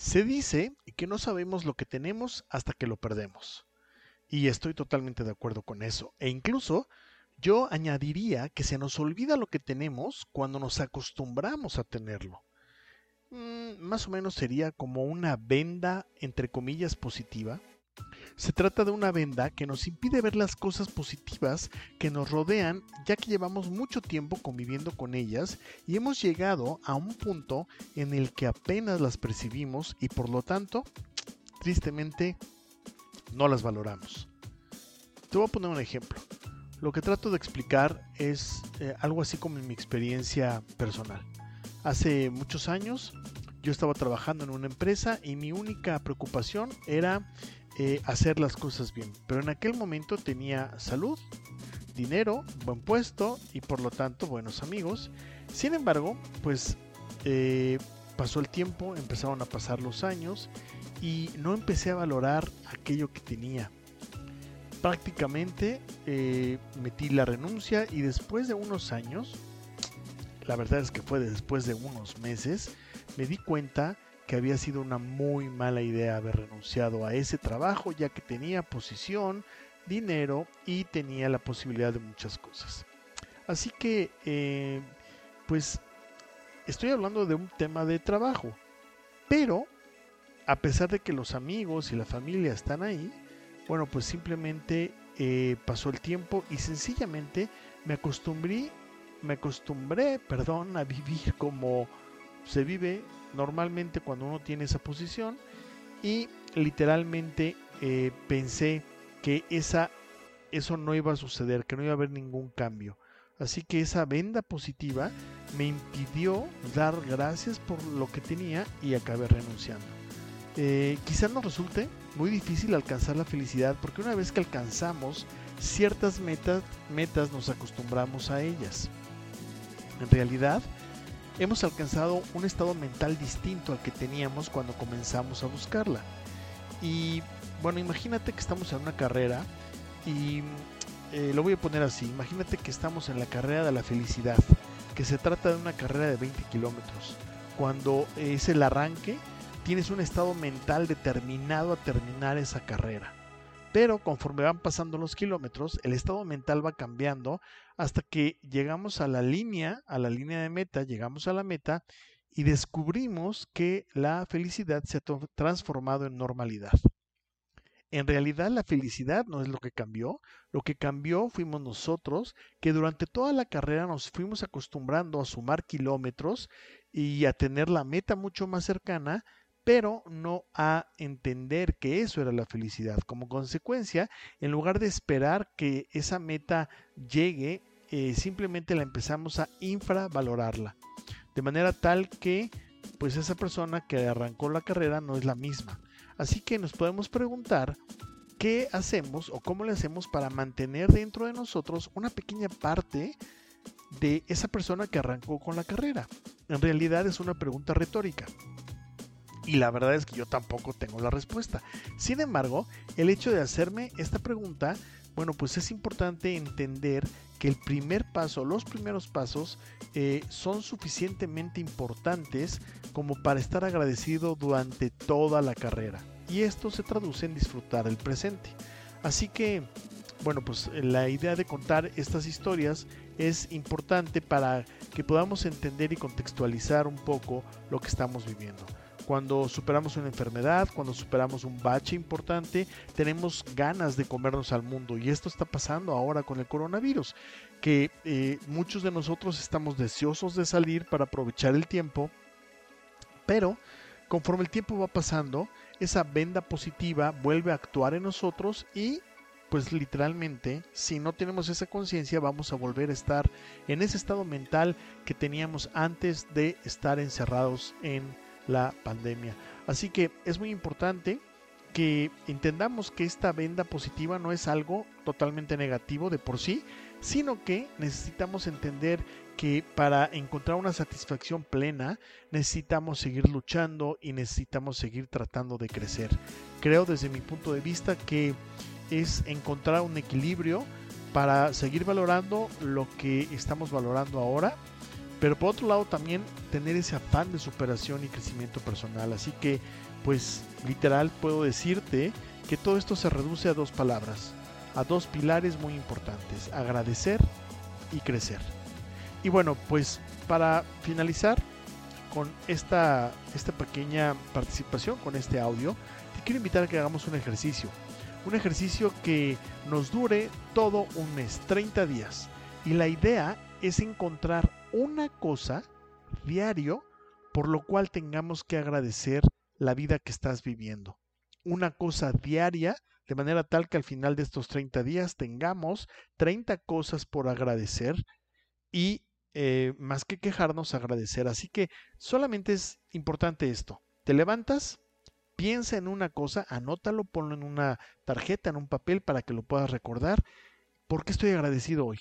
Se dice que no sabemos lo que tenemos hasta que lo perdemos. Y estoy totalmente de acuerdo con eso. E incluso yo añadiría que se nos olvida lo que tenemos cuando nos acostumbramos a tenerlo. Mm, más o menos sería como una venda, entre comillas, positiva. Se trata de una venda que nos impide ver las cosas positivas que nos rodean ya que llevamos mucho tiempo conviviendo con ellas y hemos llegado a un punto en el que apenas las percibimos y por lo tanto, tristemente, no las valoramos. Te voy a poner un ejemplo. Lo que trato de explicar es eh, algo así como en mi experiencia personal. Hace muchos años yo estaba trabajando en una empresa y mi única preocupación era eh, hacer las cosas bien. Pero en aquel momento tenía salud, dinero, buen puesto y por lo tanto buenos amigos. Sin embargo, pues eh, pasó el tiempo, empezaron a pasar los años y no empecé a valorar aquello que tenía. Prácticamente eh, metí la renuncia y después de unos años, la verdad es que fue después de unos meses, me di cuenta que había sido una muy mala idea haber renunciado a ese trabajo ya que tenía posición, dinero y tenía la posibilidad de muchas cosas. Así que, eh, pues, estoy hablando de un tema de trabajo, pero a pesar de que los amigos y la familia están ahí, bueno, pues simplemente eh, pasó el tiempo y sencillamente me acostumbré me acostumbré, perdón, a vivir como se vive normalmente cuando uno tiene esa posición y literalmente eh, pensé que esa, eso no iba a suceder, que no iba a haber ningún cambio. Así que esa venda positiva me impidió dar gracias por lo que tenía y acabé renunciando. Eh, quizás nos resulte muy difícil alcanzar la felicidad porque una vez que alcanzamos ciertas metas, metas nos acostumbramos a ellas. En realidad, hemos alcanzado un estado mental distinto al que teníamos cuando comenzamos a buscarla. Y bueno, imagínate que estamos en una carrera y eh, lo voy a poner así, imagínate que estamos en la carrera de la felicidad, que se trata de una carrera de 20 kilómetros. Cuando es el arranque, tienes un estado mental determinado a terminar esa carrera. Pero conforme van pasando los kilómetros, el estado mental va cambiando hasta que llegamos a la línea, a la línea de meta, llegamos a la meta y descubrimos que la felicidad se ha transformado en normalidad. En realidad la felicidad no es lo que cambió, lo que cambió fuimos nosotros que durante toda la carrera nos fuimos acostumbrando a sumar kilómetros y a tener la meta mucho más cercana pero no a entender que eso era la felicidad. Como consecuencia, en lugar de esperar que esa meta llegue, eh, simplemente la empezamos a infravalorarla. De manera tal que, pues esa persona que arrancó la carrera no es la misma. Así que nos podemos preguntar qué hacemos o cómo le hacemos para mantener dentro de nosotros una pequeña parte de esa persona que arrancó con la carrera. En realidad es una pregunta retórica. Y la verdad es que yo tampoco tengo la respuesta. Sin embargo, el hecho de hacerme esta pregunta, bueno, pues es importante entender que el primer paso, los primeros pasos, eh, son suficientemente importantes como para estar agradecido durante toda la carrera. Y esto se traduce en disfrutar el presente. Así que, bueno, pues la idea de contar estas historias es importante para que podamos entender y contextualizar un poco lo que estamos viviendo cuando superamos una enfermedad, cuando superamos un bache importante, tenemos ganas de comernos al mundo. Y esto está pasando ahora con el coronavirus, que eh, muchos de nosotros estamos deseosos de salir para aprovechar el tiempo, pero conforme el tiempo va pasando, esa venda positiva vuelve a actuar en nosotros y pues literalmente, si no tenemos esa conciencia, vamos a volver a estar en ese estado mental que teníamos antes de estar encerrados en la pandemia. Así que es muy importante que entendamos que esta venda positiva no es algo totalmente negativo de por sí, sino que necesitamos entender que para encontrar una satisfacción plena necesitamos seguir luchando y necesitamos seguir tratando de crecer. Creo desde mi punto de vista que es encontrar un equilibrio para seguir valorando lo que estamos valorando ahora pero por otro lado también tener ese afán de superación y crecimiento personal. Así que, pues literal puedo decirte que todo esto se reduce a dos palabras, a dos pilares muy importantes, agradecer y crecer. Y bueno, pues para finalizar con esta, esta pequeña participación, con este audio, te quiero invitar a que hagamos un ejercicio. Un ejercicio que nos dure todo un mes, 30 días. Y la idea es encontrar una cosa diario por lo cual tengamos que agradecer la vida que estás viviendo. Una cosa diaria, de manera tal que al final de estos 30 días tengamos 30 cosas por agradecer y eh, más que quejarnos, agradecer. Así que solamente es importante esto. Te levantas, piensa en una cosa, anótalo, ponlo en una tarjeta, en un papel para que lo puedas recordar. ¿Por qué estoy agradecido hoy?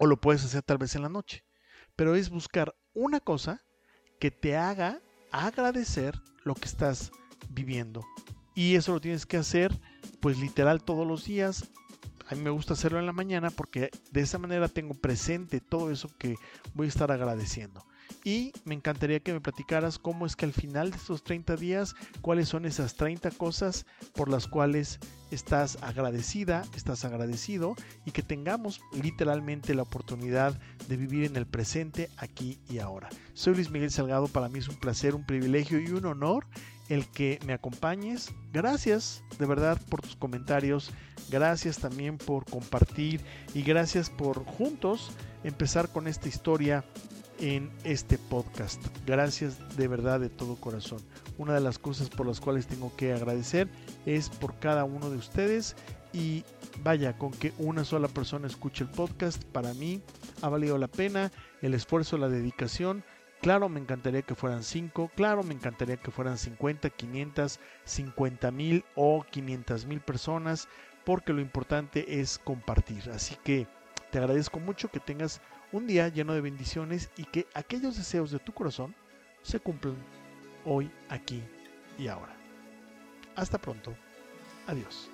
O lo puedes hacer tal vez en la noche. Pero es buscar una cosa que te haga agradecer lo que estás viviendo. Y eso lo tienes que hacer pues literal todos los días. A mí me gusta hacerlo en la mañana porque de esa manera tengo presente todo eso que voy a estar agradeciendo. Y me encantaría que me platicaras cómo es que al final de estos 30 días, cuáles son esas 30 cosas por las cuales estás agradecida, estás agradecido y que tengamos literalmente la oportunidad de vivir en el presente, aquí y ahora. Soy Luis Miguel Salgado, para mí es un placer, un privilegio y un honor el que me acompañes. Gracias de verdad por tus comentarios, gracias también por compartir y gracias por juntos empezar con esta historia en este podcast. Gracias de verdad de todo corazón. Una de las cosas por las cuales tengo que agradecer es por cada uno de ustedes y vaya, con que una sola persona escuche el podcast, para mí ha valido la pena el esfuerzo, la dedicación. Claro, me encantaría que fueran 5, claro, me encantaría que fueran 50, 500, 50 mil o 500 mil personas, porque lo importante es compartir. Así que te agradezco mucho que tengas un día lleno de bendiciones y que aquellos deseos de tu corazón se cumplan hoy, aquí y ahora. Hasta pronto. Adiós.